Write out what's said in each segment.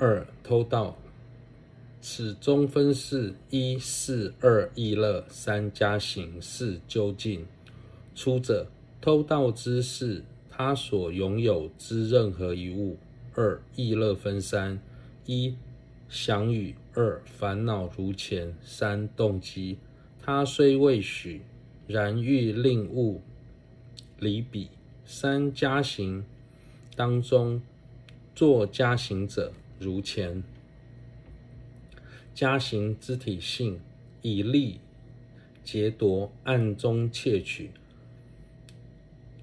二偷盗。此中分四：一四二意乐三加行四究竟。出者，偷盗之事他所拥有之任何一物。二意乐分三：一想与，二烦恼如前，三动机。他虽未许，然欲令物离彼。三加行当中，作加行者如前。加行之体性，以利劫夺，暗中窃取，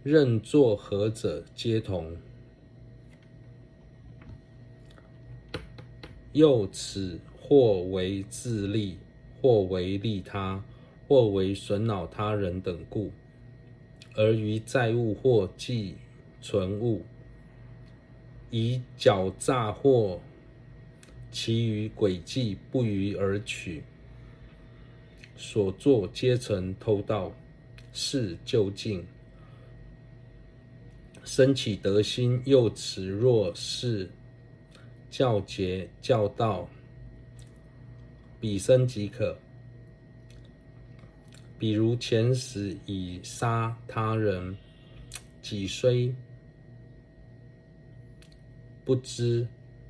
任作何者，皆同。又此或为自利，或为利他，或为损恼他人等故，而于债物或寄存物，以狡诈或。其余诡计不虞而取，所作皆成偷盗，是究竟。生起得心，又此若是教詰教道，彼生即可。比如前时已杀他人，己虽不知。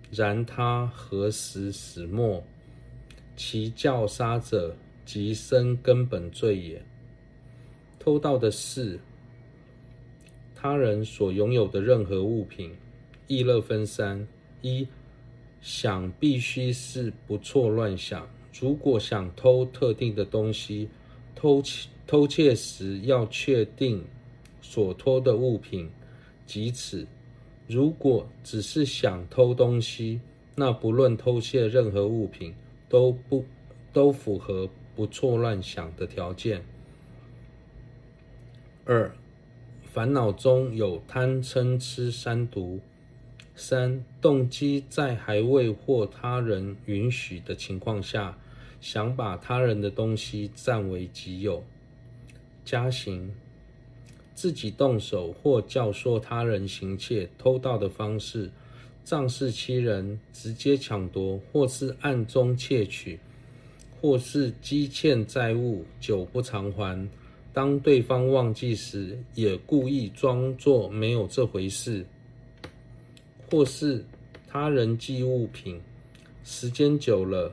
然他何时始末？其教杀者，即生根本罪也。偷盗的是他人所拥有的任何物品。意乐分三：一想必须是不错乱想。如果想偷特定的东西，偷偷窃时要确定所偷的物品即此。如果只是想偷东西，那不论偷窃任何物品，都不都符合不错乱想的条件。二，烦恼中有贪嗔痴三毒。三，动机在还未获他人允许的情况下，想把他人的东西占为己有。加行。自己动手或教唆他人行窃、偷盗的方式，仗势欺人，直接抢夺，或是暗中窃取，或是积欠债务久不偿还，当对方忘记时，也故意装作没有这回事；或是他人寄物品，时间久了，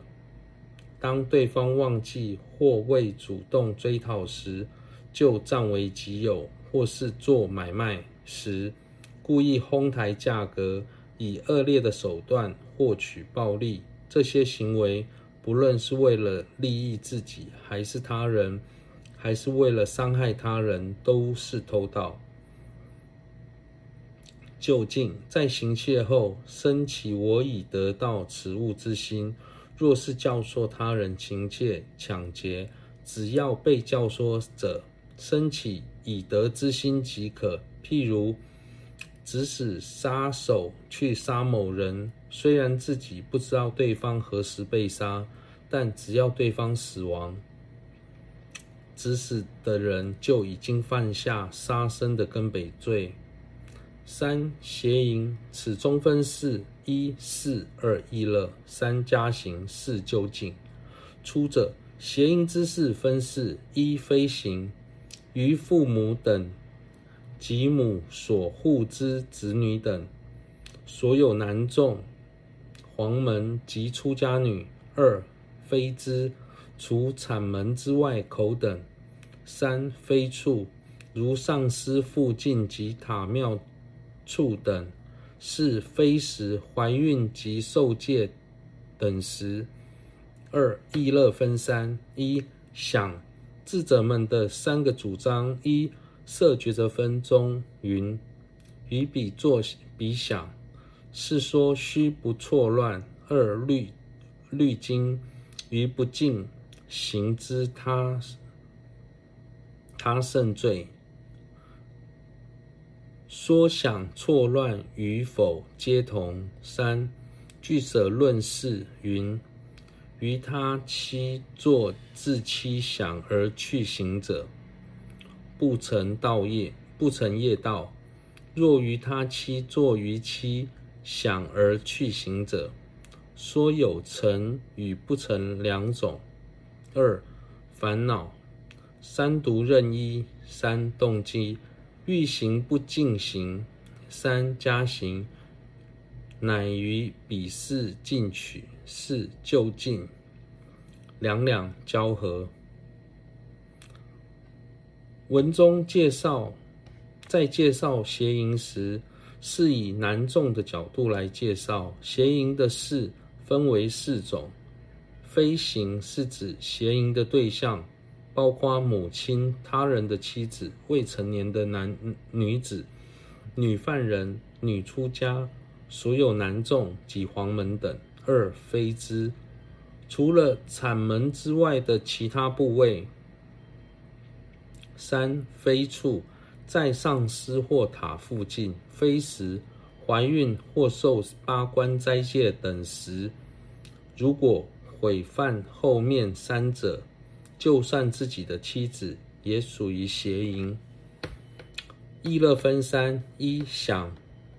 当对方忘记或未主动追讨时，就占为己有。或是做买卖时，故意哄抬价格，以恶劣的手段获取暴利，这些行为，不论是为了利益自己，还是他人，还是为了伤害他人，都是偷盗。究竟在行窃后，升起我已得到此物之心，若是教唆他人行窃、抢劫，只要被教唆者升起。以德之心即可。譬如，指使杀手去杀某人，虽然自己不知道对方何时被杀，但只要对方死亡，指使的人就已经犯下杀生的根本罪。三邪淫，此中分四：一四二一乐三加行四究竟。出者邪淫之事分四：一非行。于父母等及母所护之子女等，所有男众、黄门及出家女；二非之，除产门之外口等；三非处，如上师附近及塔庙处等；四非时，怀孕及受戒等时。二意乐分三：一想。智者们的三个主张：一、摄抉择分中云：“于彼作彼想，是说须不错乱。”二、律律经于不净行之他他胜罪，说想错乱与否皆同。三、据舍论事云。于他妻作自妻想而去行者，不成道业，不成业道；若于他妻作于妻想而去行者，说有成与不成两种。二、烦恼。三毒任一。三、动机。欲行不尽行。三、加行。乃于彼四进取。四、就近。两两交合。文中介绍，在介绍邪淫时，是以男众的角度来介绍邪淫的事，分为四种。非行是指邪淫的对象，包括母亲、他人的妻子、未成年的男女子、女犯人、女出家、所有男众及黄门等。二、非之，除了产门之外的其他部位。三、非处，在上师或塔附近；非时，怀孕或受八关斋戒等时。如果毁犯后面三者，就算自己的妻子也属于邪淫。意乐分三：一、想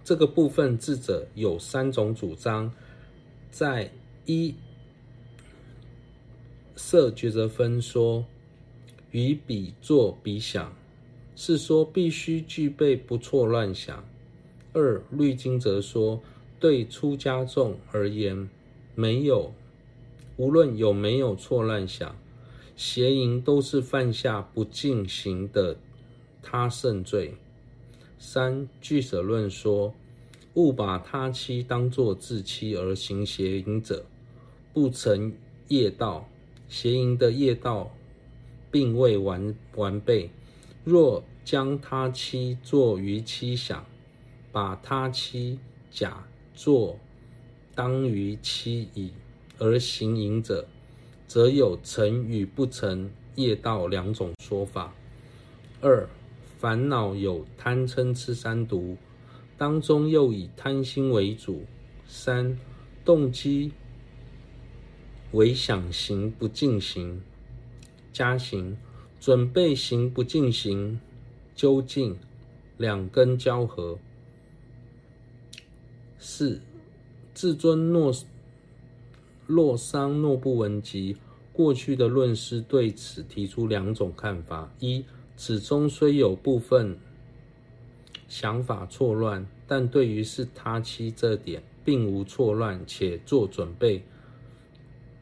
这个部分智者有三种主张，在一色抉择分说。与彼作比想，是说必须具备不错乱想。二律经则说，对出家众而言，没有无论有没有错乱想，邪淫都是犯下不净行的他胜罪。三俱舍论说，勿把他妻当作自妻而行邪淫者，不成业道，邪淫的业道。并未完完备。若将他妻作于妻想，把他妻假作当于妻已而行淫者，则有成与不成业道两种说法。二、烦恼有贪嗔痴三毒，当中又以贪心为主。三、动机为想行不进行。加行，准备行不进行，究竟两根交合。四，至尊洛洛桑诺布文集过去的论师对此提出两种看法：一，此中虽有部分想法错乱，但对于是他妻这点并无错乱，且做准备，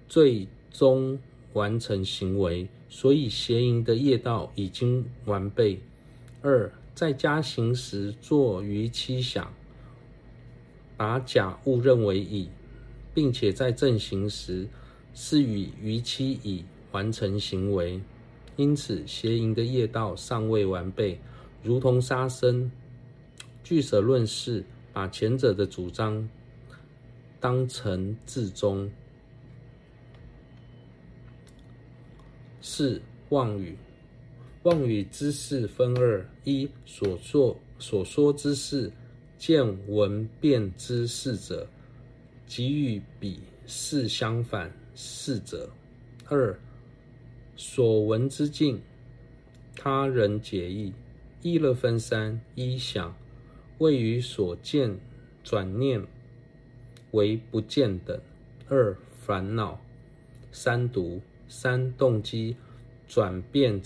最终完成行为。所以邪淫的业道已经完备。二，在加行时作于妻想，把假误认为乙，并且在正行时是与于妻乙完成行为，因此邪淫的业道尚未完备，如同杀生。据舍论事把前者的主张当成至终。四、妄语，妄语之事分二：一、所说所说之事，见闻辨之事者，即与彼事相反事者；二、所闻之境，他人解义。议乐分三：一、想，谓于所见转念为不见等；二、烦恼，三毒。三、动机转变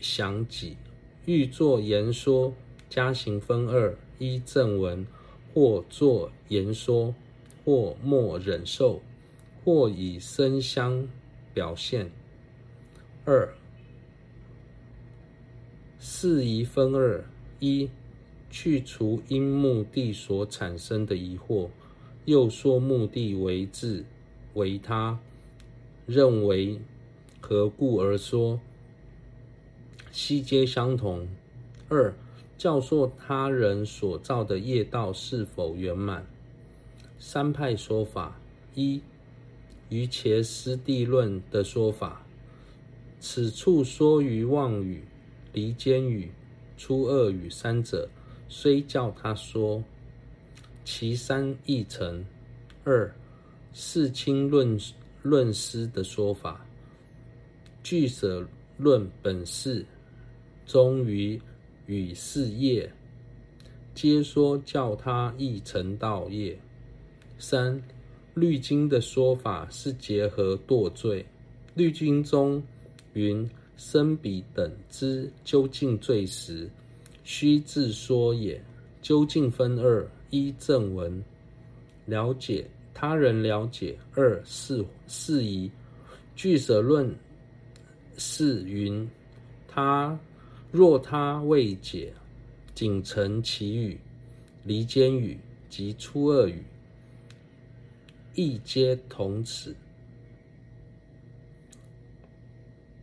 想己，欲作言说，加行分二：一、正文，或作言说，或默忍受，或以身相表现。二、事宜分二：一、去除因目的所产生的疑惑，又说目的为自为他。认为何故而说，悉皆相同。二、教授他人所造的业道是否圆满。三派说法：一、瑜伽师地论的说法，此处说于妄语、离间语、出恶语三者，虽教他说，其三亦成。二、世亲论。论师的说法，俱舍论本释中于与事业，皆说教他亦成道业。三律经的说法是结合堕罪。律经中云：“生彼等之究竟罪时，须自说也。”究竟分二：一正文，了解他人了解；二释释疑。俱舍论是云：他若他未解，仅成其语、离间语及初二语，亦皆同此。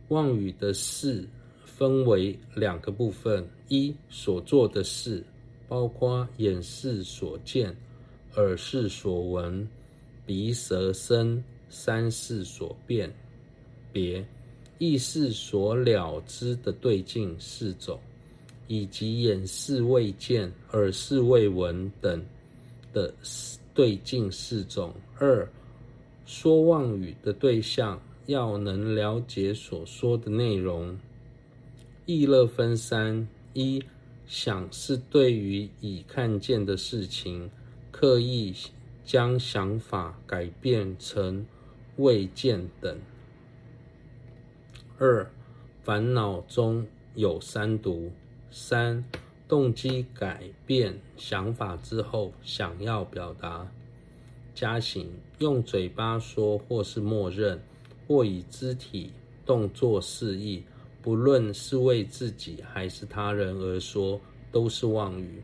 妄语的事分为两个部分：一所做的事，包括眼视所见、耳视所闻、鼻舌身三识所辨别、意识所了知的对境四种，以及眼视未见、耳视未闻等的对境四种。二说妄语的对象。要能了解所说的内容，议乐分三：一想是对于已看见的事情，刻意将想法改变成未见等；二烦恼中有三毒；三动机改变想法之后，想要表达。加行用嘴巴说，或是默认。或以肢体动作示意，不论是为自己还是他人而说，都是妄语。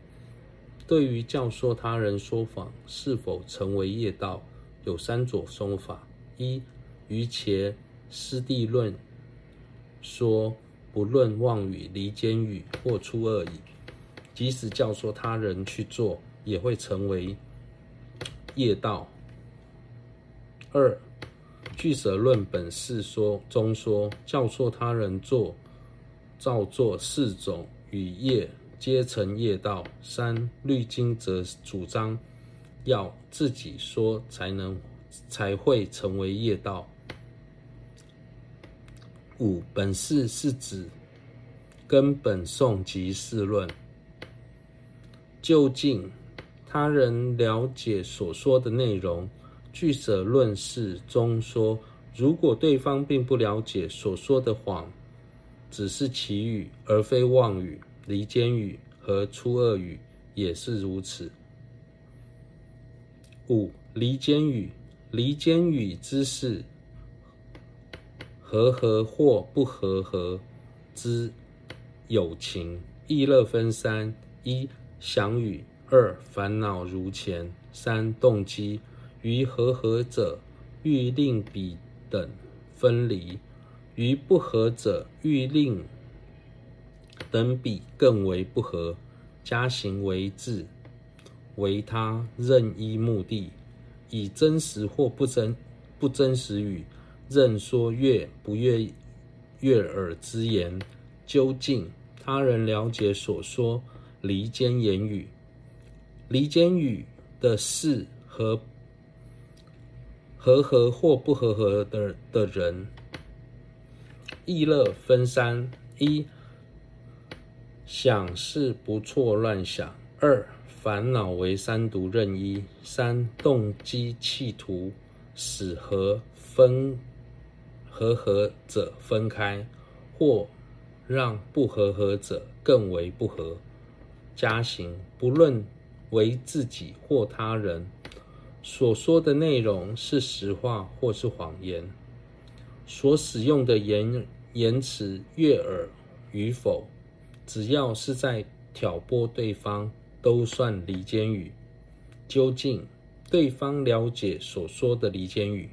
对于教唆他人说谎是否成为业道，有三种说法：一、瑜伽师地论说，不论妄语、离间语或出恶语，即使教唆他人去做，也会成为业道。二、俱舍论本释说中说，教唆他人做、照做四种与业，皆成业道。三律经则主张要自己说才能才会成为业道。五本释是指根本颂及释论，究竟他人了解所说的内容。俱舍论释中说，如果对方并不了解所说的谎，只是綺语而非妄语、离间语和出恶语，也是如此。五离间语，离间语之事，和合或不和合之友情，议乐分三：一想语；二烦恼如前；三动机。于和合者，欲令彼等分离；于不和者，欲令等彼更为不和。加行为智，为他任一目的，以真实或不真不真实语，任说悦不悦悦耳之言。究竟他人了解所说离间言语，离间语的事和。和合或不和合的的人，意乐分三：一想是不错乱想；二烦恼为三毒任一；三动机企图使和分和合者分开，或让不和合者更为不和。加行不论为自己或他人。所说的内容是实话或是谎言，所使用的言言辞悦耳与否，只要是在挑拨对方，都算离间语。究竟对方了解所说的离间语，